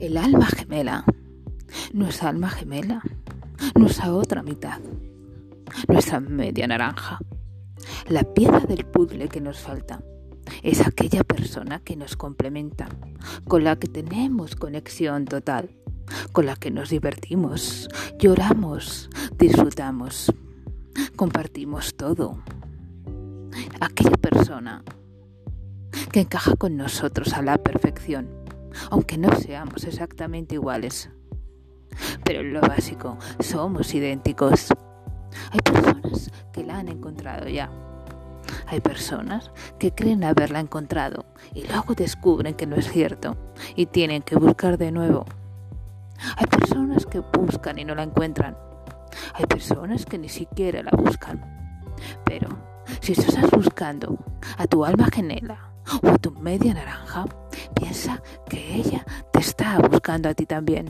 El alma gemela, nuestra alma gemela, nuestra otra mitad, nuestra media naranja, la pieza del puzzle que nos falta. Es aquella persona que nos complementa, con la que tenemos conexión total, con la que nos divertimos, lloramos, disfrutamos, compartimos todo. Aquella persona que encaja con nosotros a la perfección, aunque no seamos exactamente iguales. Pero en lo básico somos idénticos. Hay personas que la han encontrado ya. Hay personas que creen haberla encontrado y luego descubren que no es cierto y tienen que buscar de nuevo. Hay personas que buscan y no la encuentran. Hay personas que ni siquiera la buscan. Pero si estás buscando a tu alma gemela o a tu media naranja, piensa que ella te está buscando a ti también.